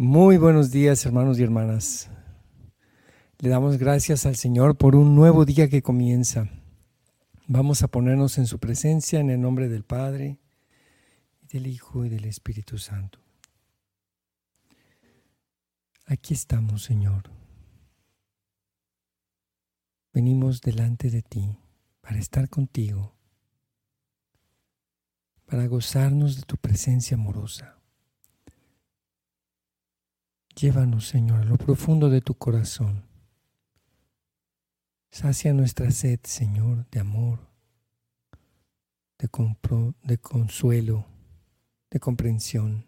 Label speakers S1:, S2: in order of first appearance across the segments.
S1: Muy buenos días, hermanos y hermanas. Le damos gracias al Señor por un nuevo día que comienza. Vamos a ponernos en su presencia en el nombre del Padre, del Hijo y del Espíritu Santo. Aquí estamos, Señor. Venimos delante de ti para estar contigo, para gozarnos de tu presencia amorosa. Llévanos, Señor, a lo profundo de tu corazón. Sacia nuestra sed, Señor, de amor, de, de consuelo, de comprensión.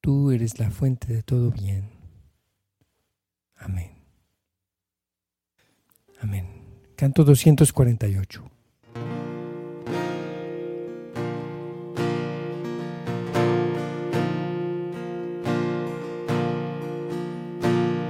S1: Tú eres la fuente de todo bien. Amén. Amén. Canto 248.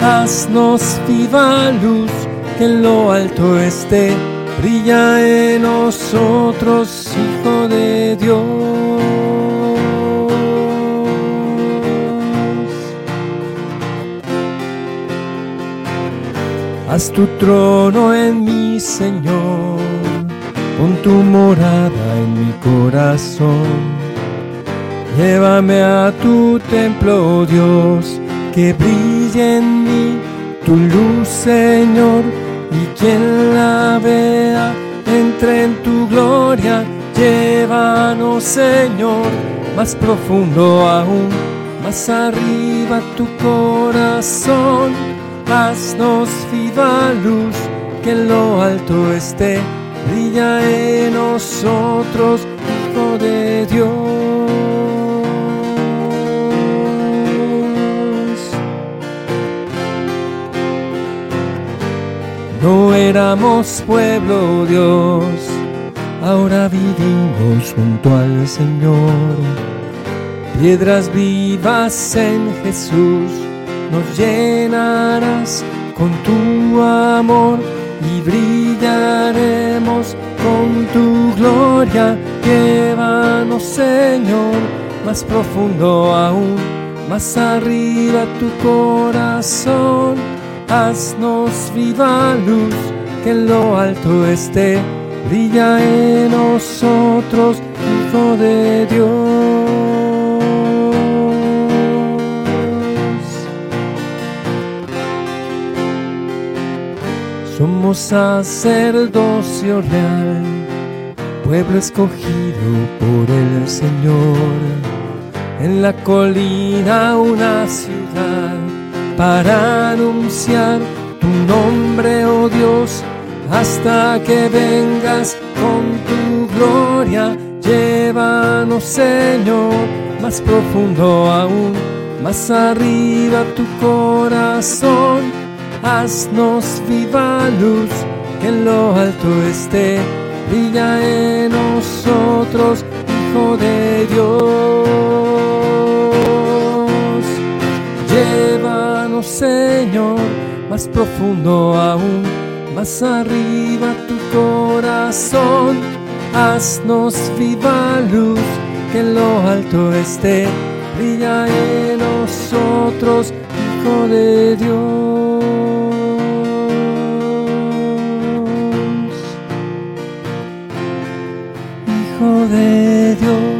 S1: haznos viva luz, que en lo alto esté, brilla en nosotros, Hijo de Dios. Haz tu trono en mi Señor, con tu morada en mi corazón. Llévame a tu templo, Dios que brille en mí tu luz, Señor, y quien la vea entre en tu gloria. Llévanos, Señor, más profundo aún, más arriba tu corazón. Haznos viva luz, que en lo alto esté, brilla en nosotros, Hijo de Dios. No éramos pueblo Dios, ahora vivimos junto al Señor. Piedras vivas en Jesús, nos llenarás con tu amor y brillaremos con tu gloria. Llévanos, Señor, más profundo aún, más arriba tu corazón haznos viva luz, que en lo alto esté, brilla en nosotros, Hijo de Dios. Somos sacerdocio real, pueblo escogido por el Señor, en la colina una ciudad para anunciar tu nombre, oh Dios, hasta que vengas con tu gloria. Llévanos, Señor, más profundo aún, más arriba tu corazón. Haznos viva luz, que en lo alto esté, brilla en nosotros, Hijo de Dios. Señor, más profundo aún, más arriba tu corazón. Haznos viva luz, que en lo alto esté, brilla en nosotros, Hijo de Dios. Hijo de Dios.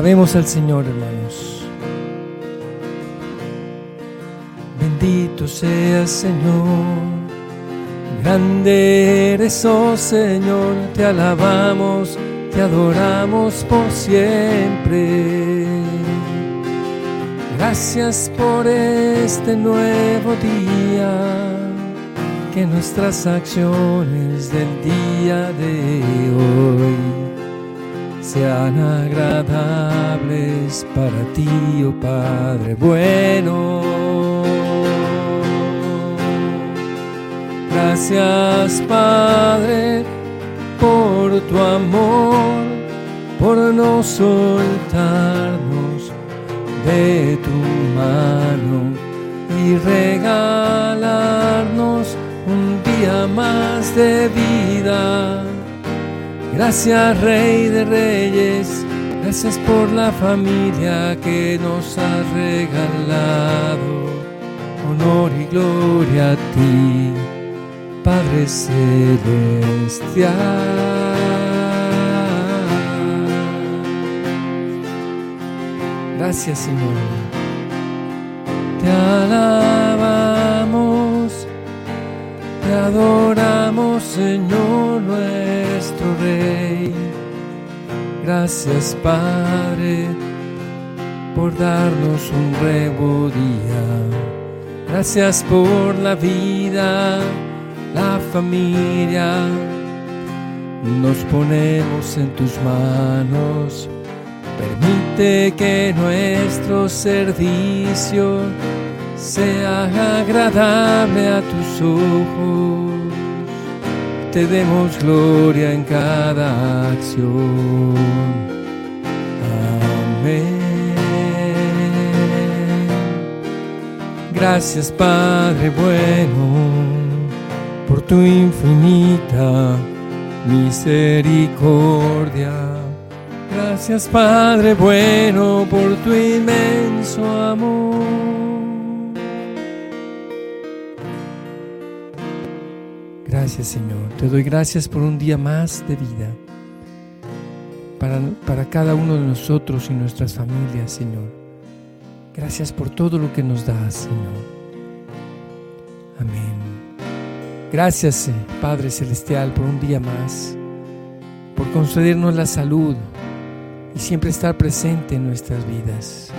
S1: Alabemos al Señor, hermanos. Bendito sea Señor. Grande eres, oh Señor. Te alabamos, te adoramos por siempre. Gracias por este nuevo día. Que nuestras acciones del día de hoy sean agradables para ti, oh Padre bueno. Gracias, Padre, por tu amor, por no soltarnos de tu mano y regalarnos un día más de vida Gracias Rey de Reyes, gracias por la familia que nos ha regalado. Honor y gloria a ti, Padre Celestial. Gracias Señor. Te alabamos, te adoramos Señor nuestro Rey. Gracias Padre por darnos un nuevo día. Gracias por la vida, la familia. Nos ponemos en tus manos. Permite que nuestro servicio sea agradable a tus ojos te demos gloria en cada acción. Amén. Gracias Padre bueno por tu infinita misericordia. Gracias Padre bueno por tu inmenso amor. Gracias Señor. Te doy gracias por un día más de vida para, para cada uno de nosotros y nuestras familias, Señor. Gracias por todo lo que nos das, Señor. Amén. Gracias, eh, Padre Celestial, por un día más, por concedernos la salud y siempre estar presente en nuestras vidas.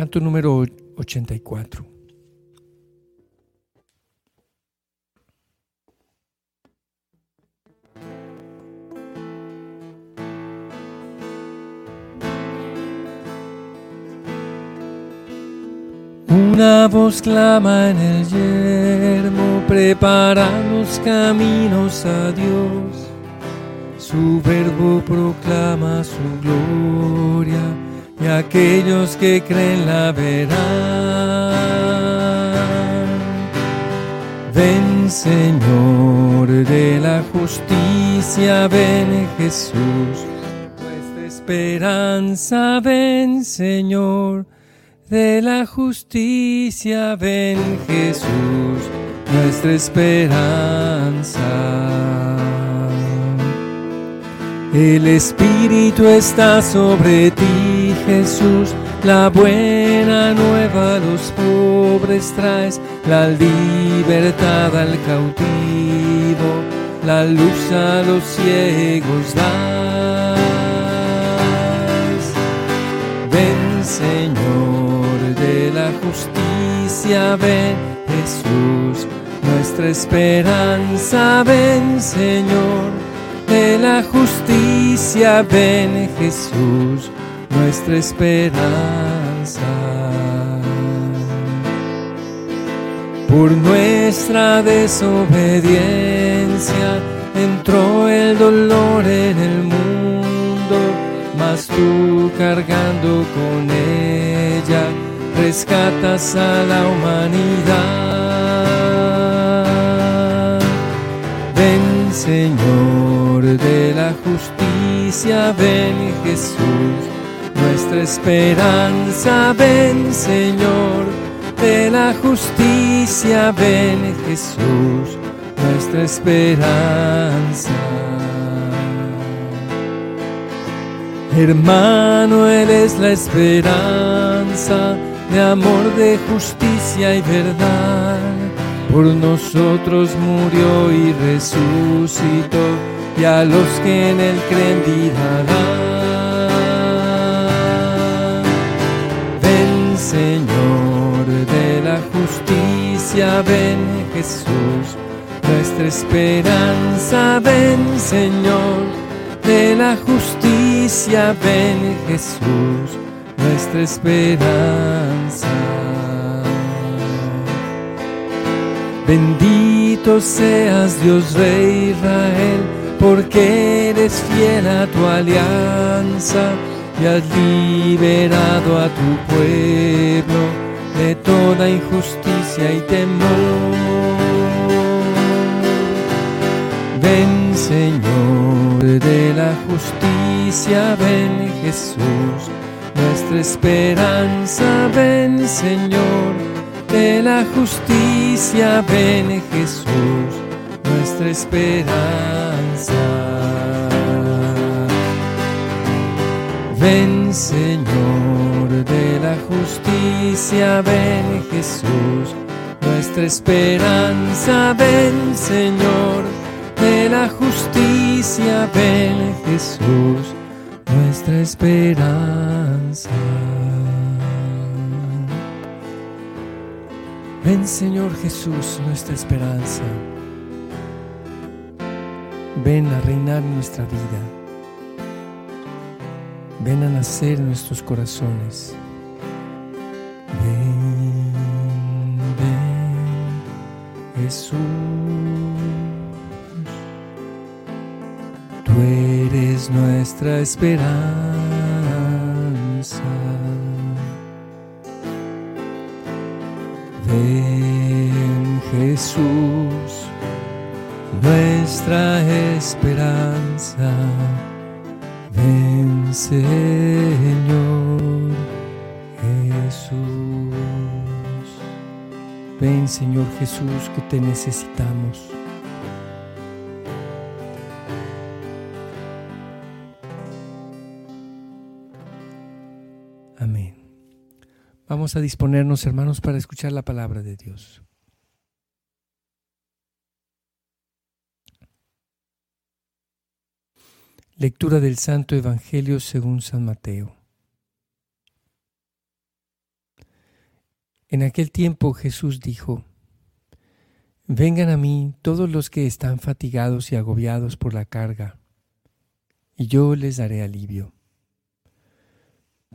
S1: Canto número 84. Una voz clama en el yermo, prepara los caminos a Dios. Su verbo proclama su gloria y aquellos que creen la verán. Ven Señor de la justicia, ven Jesús, nuestra esperanza, ven Señor de la justicia, ven Jesús, nuestra esperanza. El Espíritu está sobre ti, Jesús. La buena nueva a los pobres traes, la libertad al cautivo, la luz a los ciegos das. Ven, Señor de la justicia, ven, Jesús, nuestra esperanza, ven, Señor de la justicia, ven Jesús, nuestra esperanza. Por nuestra desobediencia entró el dolor en el mundo, mas tú cargando con ella rescatas a la humanidad. Ven Señor de la justicia, ven Jesús, nuestra esperanza, ven Señor, de la justicia, ven Jesús, nuestra esperanza. Hermano, Él es la esperanza de amor, de justicia y verdad. Por nosotros murió y resucitó y a los que en él creen vida justicia, ven Jesús, nuestra esperanza, ven Señor, de la justicia, ven Jesús, nuestra esperanza. Bendito seas Dios Rey Israel, porque eres fiel a tu alianza y has liberado a tu pueblo de toda injusticia y temor. Ven Señor de la justicia, ven Jesús, nuestra esperanza, ven Señor de la justicia, ven Jesús, nuestra esperanza. Ven Señor la justicia, ven Jesús, nuestra esperanza, ven Señor de la justicia, ven Jesús, nuestra esperanza. Ven Señor Jesús, nuestra esperanza. Ven a reinar nuestra vida. Ven a nacer en nuestros corazones. Jesús. Tú eres nuestra esperanza. Jesús que te necesitamos. Amén. Vamos a disponernos, hermanos, para escuchar la palabra de Dios. Lectura del Santo Evangelio según San Mateo. En aquel tiempo Jesús dijo, Vengan a mí todos los que están fatigados y agobiados por la carga, y yo les daré alivio.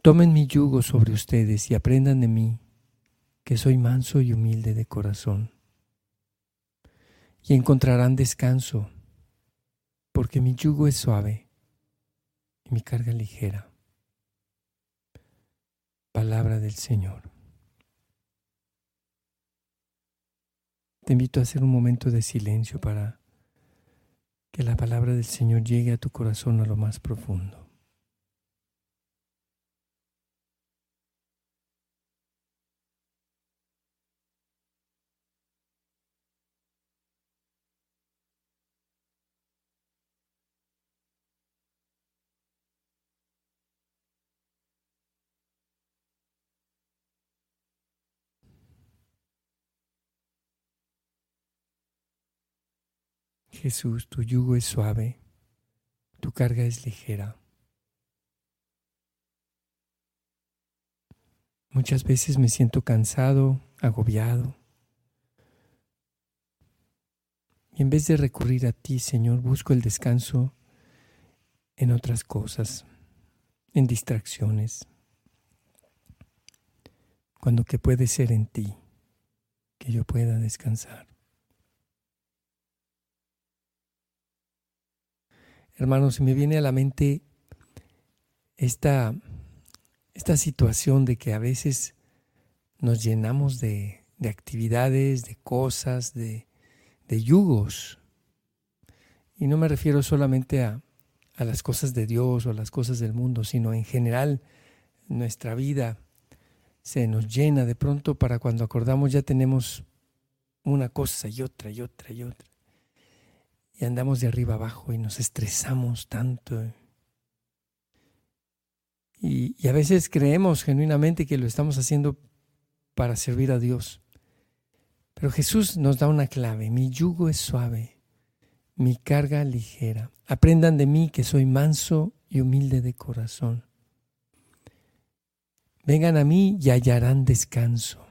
S1: Tomen mi yugo sobre ustedes y aprendan de mí, que soy manso y humilde de corazón, y encontrarán descanso, porque mi yugo es suave y mi carga ligera. Palabra del Señor. Te invito a hacer un momento de silencio para que la palabra del Señor llegue a tu corazón a lo más profundo. Jesús, tu yugo es suave, tu carga es ligera. Muchas veces me siento cansado, agobiado. Y en vez de recurrir a ti, Señor, busco el descanso en otras cosas, en distracciones, cuando que puede ser en ti, que yo pueda descansar. Hermanos, me viene a la mente esta, esta situación de que a veces nos llenamos de, de actividades, de cosas, de, de, yugos. Y no me refiero solamente a, a las cosas de Dios o a las cosas del mundo, sino en general nuestra vida se nos llena de pronto para cuando acordamos ya tenemos una cosa y otra y otra y otra y andamos de arriba abajo y nos estresamos tanto. Y, a veces creemos genuinamente que lo estamos haciendo para servir a Dios. Pero Jesús nos da una clave. Mi yugo es suave, mi carga ligera. Aprendan de mí que soy manso y humilde de corazón. Vengan a mí y hallarán descanso.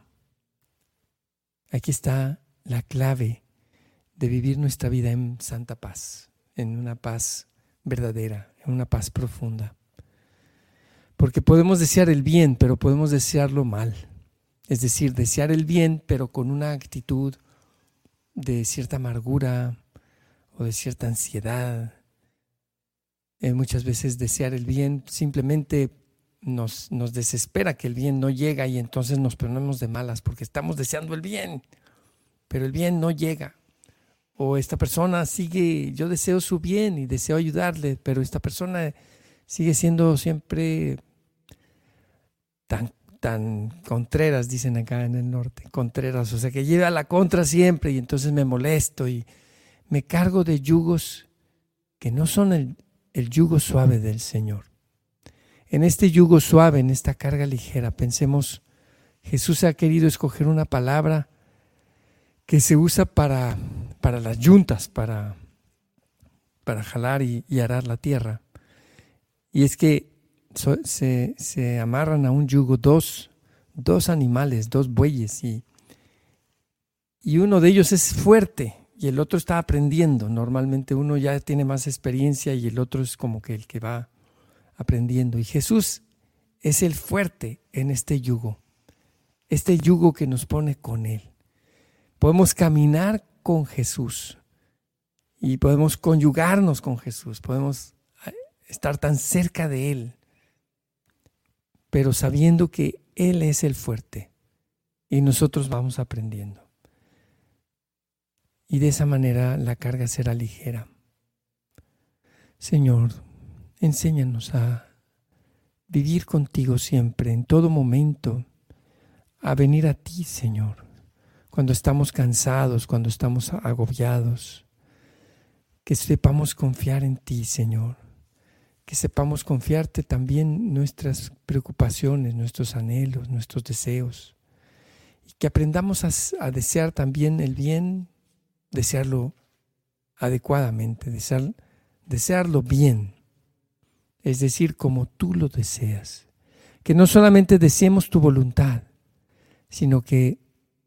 S1: Aquí está la clave de vivir nuestra vida en santa paz, en una paz verdadera, en una paz profunda. Porque podemos desear el bien, pero podemos desearlo mal. Es decir, desear el bien, pero con una actitud de cierta amargura o de cierta ansiedad. Eh, muchas veces desear el bien simplemente nos, nos desespera que el bien no llega y entonces nos ponemos de malas porque estamos deseando el bien, pero el bien no llega. O esta persona sigue, yo deseo su bien y deseo ayudarle, pero esta persona sigue siendo siempre tan, tan contreras, dicen acá en el norte, contreras, o sea que lleva la contra siempre y entonces me molesto y me cargo de yugos que no son el, el yugo suave del Señor. En este yugo suave, en esta carga ligera, pensemos, Jesús ha querido escoger una palabra que se usa para, para las yuntas, para, para jalar y, arar la tierra. Y es que se, se, amarran a un yugo dos, dos animales, dos bueyes, y, y uno de ellos es fuerte y el otro está aprendiendo. Normalmente uno ya tiene más experiencia y el otro es como que el que va aprendiendo. Y Jesús es el fuerte en este yugo, este yugo que nos pone con Él. Podemos caminar con Jesús y podemos conyugarnos con Jesús, podemos eh, estar tan cerca de Él, pero sabiendo que Él es el fuerte y nosotros vamos aprendiendo. Y de esa manera la carga será ligera. Señor, enséñanos a vivir contigo siempre, en todo momento, a venir a ti, Señor cuando estamos cansados, cuando estamos agobiados. Que sepamos confiar en ti, Señor. Que sepamos confiarte también nuestras preocupaciones, nuestros anhelos, nuestros deseos. Y que aprendamos a, desear también el bien, desearlo adecuadamente, desear, desearlo bien. Es decir, como tú lo deseas. Que no solamente deseemos tu voluntad, sino que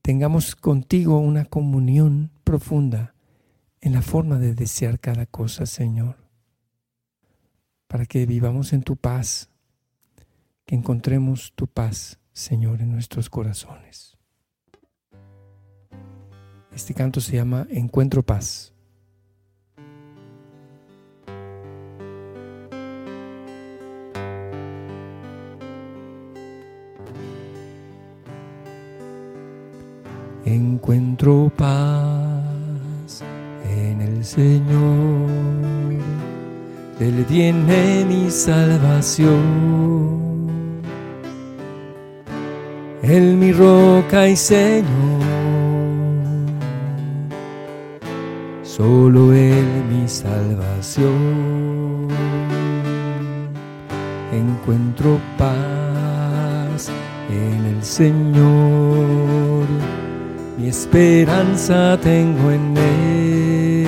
S1: tengamos contigo una comunión profunda en la forma de desear cada cosa, Señor, para que vivamos en tu paz, que encontremos tu paz, Señor, en nuestros corazones. Este canto se llama Encuentro Paz. Encuentro paz en el Señor, Él tiene mi salvación. Él mi roca y Señor, solo Él mi salvación. Encuentro paz en el Señor mi esperanza tengo en Él.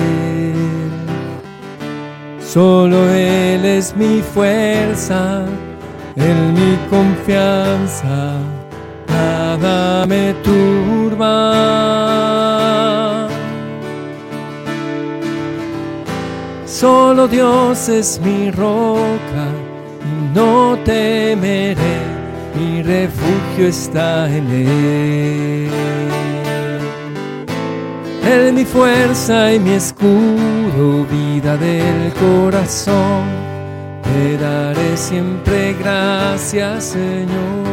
S1: Solo Él es mi fuerza, Él mi confianza, nada me turba. Solo Dios es mi roca y no temeré, mi refugio está en Él. Él mi fuerza y mi escudo, vida del corazón. Te daré siempre gracias, Señor.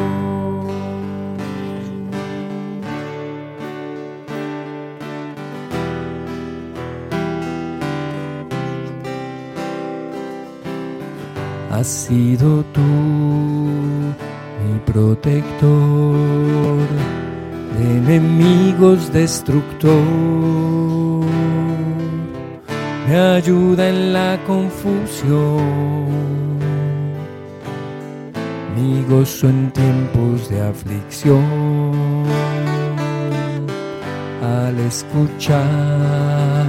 S1: Has sido tú mi protector enemigos destructor. Me ayuda en la confusión, mi gozo en tiempos de aflicción. Al escuchar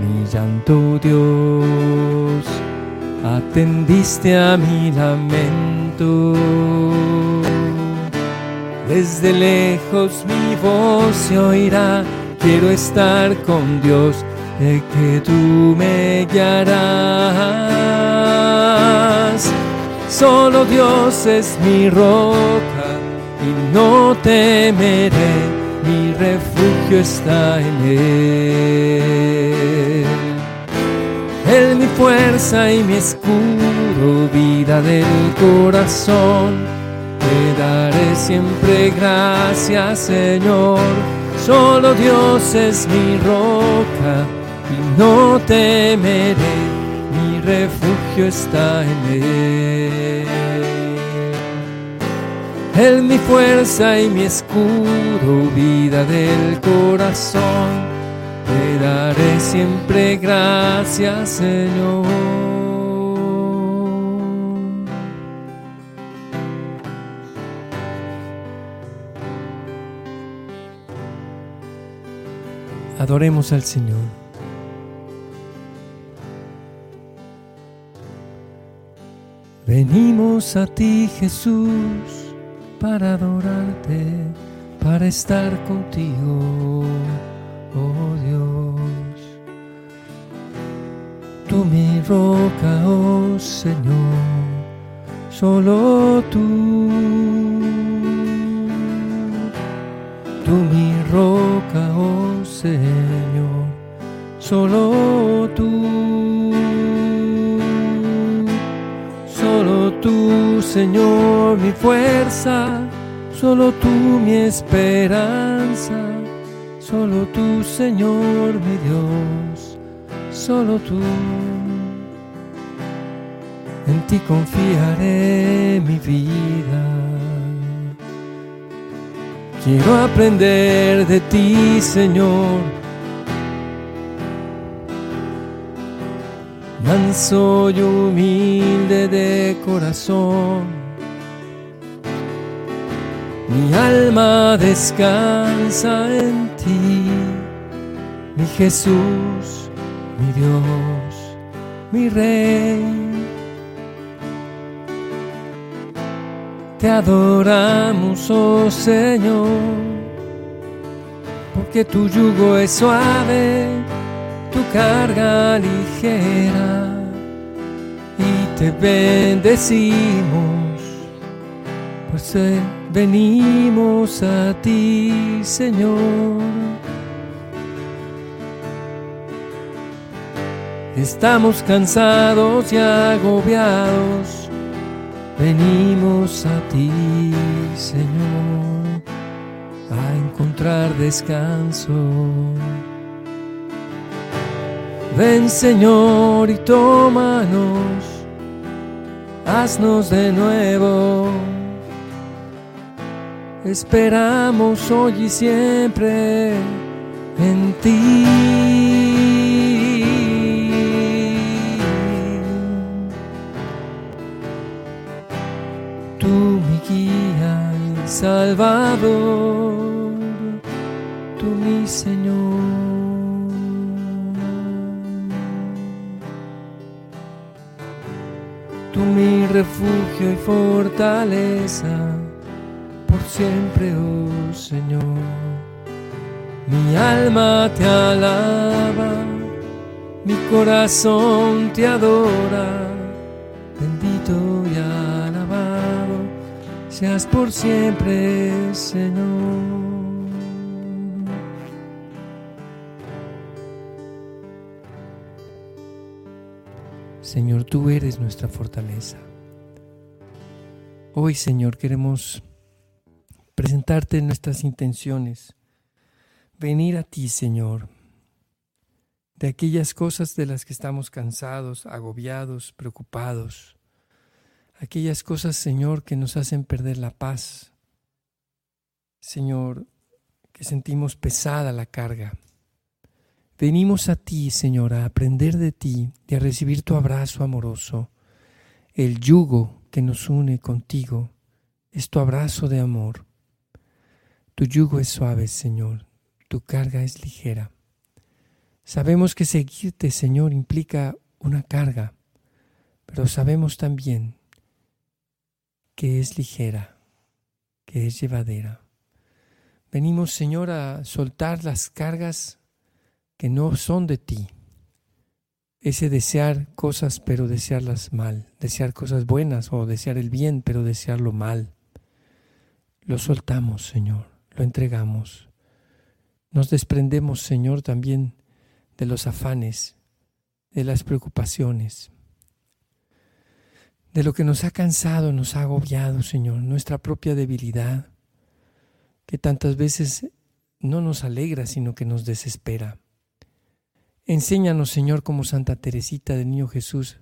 S1: mi llanto, Dios, atendiste a mi lamento desde lejos mi voz se oirá, quiero estar con Dios, de que tú me guiarás. Solo Dios es mi roca y no temeré, mi refugio está en Él. Él mi fuerza y mi escudo, vida del corazón. Te daré siempre gracias, Señor. Solo Dios es mi roca y no temeré, mi refugio está en Él. Él mi fuerza y mi escudo, vida del corazón. Te daré siempre gracias, Señor. Adoremos al Señor. Venimos a ti, Jesús, para adorarte, para estar contigo oh Dios. Tú mi roca, oh Señor, solo tú. Tú mi roca, oh Señor, solo tú. Solo tú, Señor, mi fuerza, solo tú mi esperanza Solo tú, Señor, mi Dios, solo tú. En ti confiaré mi vida. Quiero aprender de ti, Señor. Manso y humilde de corazón mi alma descansa en ti, mi Jesús, mi Dios, mi Rey. Te adoramos, oh Señor, porque tu yugo es suave, tu carga ligera, y te bendecimos, pues venimos a ti, Señor. Estamos cansados y agobiados, venimos a ti, Señor, a encontrar descanso. Ven, Señor, y tómanos, haznos de nuevo esperamos hoy y siempre en ti. Salvador, tú mi Señor. Tú mi refugio y fortaleza siempre, oh Señor. Mi alma te alaba, mi corazón te adora, seas por siempre, Señor. Señor, tú eres nuestra fortaleza. Hoy, Señor, queremos presentarte nuestras intenciones, venir a ti, Señor, de aquellas cosas de las que estamos cansados, agobiados, preocupados, aquellas cosas, Señor, que nos hacen perder la paz, Señor, que sentimos pesada la carga. Venimos a ti, Señor, a aprender de ti y a recibir tu abrazo amoroso. El yugo que nos une contigo es tu abrazo de amor. Tu yugo es suave, Señor, tu carga es ligera. Sabemos que seguirte, Señor, implica una carga, pero sabemos también que es ligera, que es llevadera. Venimos, Señor, a soltar las cargas que no son de ti. Ese desear cosas pero desearlas mal, desear cosas buenas o desear el bien pero desearlo mal. Lo soltamos, Señor, lo entregamos. Nos desprendemos, Señor, también de los afanes, de las preocupaciones, de lo que nos ha cansado, nos ha agobiado, Señor, nuestra propia debilidad, que tantas veces no nos alegra, sino que nos desespera. Enséñanos, Señor, como Santa Teresita del Niño Jesús,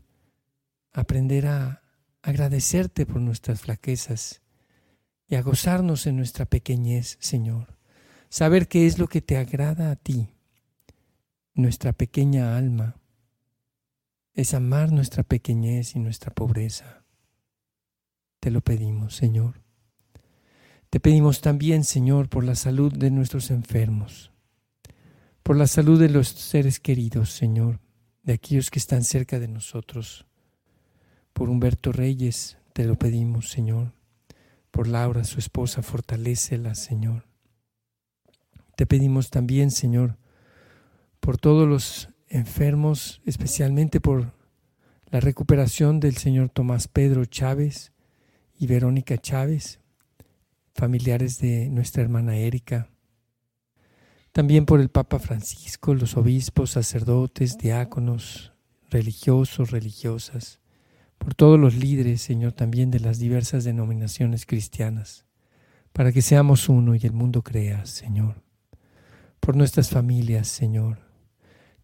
S1: aprender a agradecerte por nuestras flaquezas y a gozarnos en nuestra pequeñez, Señor. Saber qué es lo que te agrada a ti, nuestra pequeña alma, es amar nuestra pequeñez y nuestra pobreza. Te lo pedimos, Señor. Te pedimos también, Señor, por la salud de nuestros enfermos, por la salud de los seres queridos, Señor, de aquellos que están cerca de nosotros. Por Humberto Reyes, te lo pedimos, Señor. Por Laura, su esposa, fortalécela, Señor. Te pedimos también, Señor, por todos los enfermos, especialmente por la recuperación del señor Tomás Pedro Chávez y Verónica Chávez, familiares de nuestra hermana Erika. También por el Papa Francisco, los obispos, sacerdotes, diáconos, religiosos, religiosas, por todos los líderes, Señor, también de las diversas denominaciones cristianas, para que seamos uno y el mundo crea, Señor. Por nuestras familias, Señor,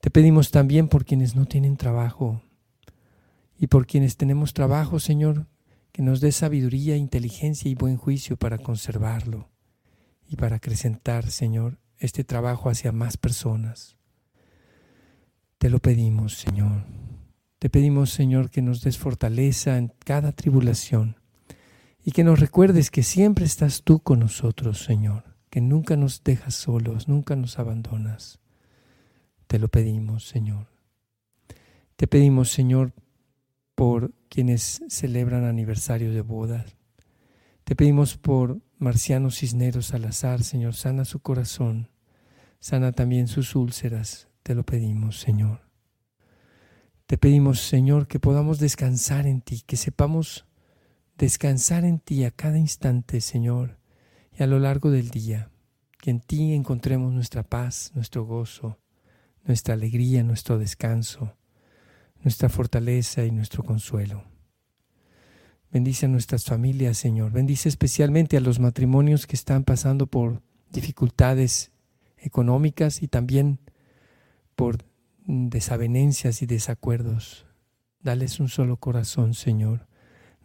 S1: te pedimos también por quienes no tienen trabajo y por quienes tenemos trabajo, Señor, que nos dé sabiduría, inteligencia y buen juicio para conservarlo y para acrecentar, Señor, este trabajo hacia más personas. Te lo pedimos, Señor. Te pedimos, Señor, que nos des fortaleza en cada tribulación y que nos recuerdes que siempre estás tú con nosotros, Señor, que nunca nos dejas solos, nunca nos abandonas. Te lo pedimos, Señor. Te pedimos, Señor, por quienes celebran aniversario de bodas. Te pedimos por Marciano Cisneros Salazar, Señor, sana su corazón, sana también sus úlceras, te lo pedimos, Señor. Te pedimos, Señor, que podamos descansar en ti, que sepamos descansar en ti a cada instante, Señor, y a lo largo del día, que en ti encontremos nuestra paz, nuestro gozo, nuestra alegría, nuestro descanso, nuestra fortaleza y nuestro consuelo. Bendice a nuestras familias, Señor. Bendice especialmente a los matrimonios que están pasando por dificultades económicas y también por desavenencias y desacuerdos. Dales un solo corazón, Señor.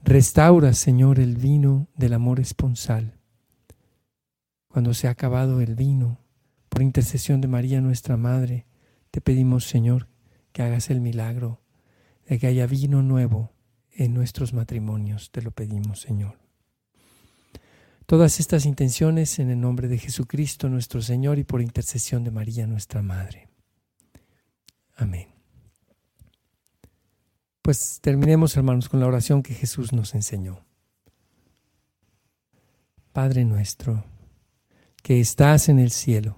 S1: Restaura, Señor, el vino del amor esponsal. Cuando se ha acabado el vino, por intercesión de María nuestra Madre, te pedimos, Señor, que hagas el milagro de que haya vino nuevo en nuestros matrimonios. Te lo pedimos, Señor. Todas estas intenciones en el nombre de Jesucristo nuestro Señor y por intercesión de María nuestra Madre. Amén. Pues terminemos, hermanos, con la oración que Jesús nos enseñó. Padre nuestro, que estás en el cielo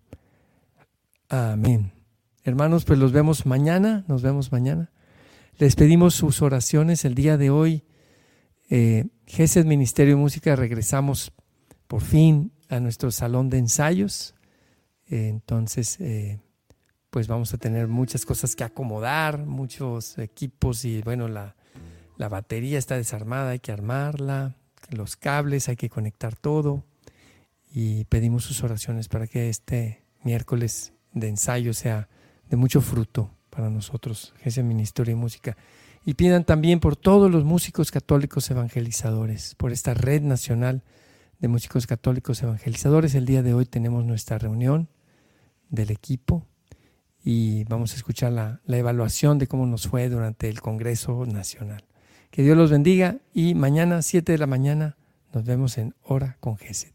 S1: Amén. Hermanos, pues los vemos mañana, nos vemos mañana. Les pedimos sus oraciones el día de hoy. Eh, Ministerio de Música, regresamos por fin a nuestro salón de ensayos. Eh, entonces, eh, pues vamos a tener muchas cosas que acomodar, muchos equipos y bueno, la, la batería está desarmada, hay que armarla, los cables, hay que conectar todo y pedimos sus oraciones para que este miércoles de ensayo sea de mucho fruto para nosotros, ese Ministerio de Música. Y pidan también por todos los músicos católicos evangelizadores, por esta red nacional de músicos católicos evangelizadores. El día de hoy tenemos nuestra reunión del equipo y vamos a escuchar la, la evaluación de cómo nos fue durante el Congreso Nacional. Que Dios los bendiga y mañana, 7 de la mañana, nos vemos en Hora con Geset.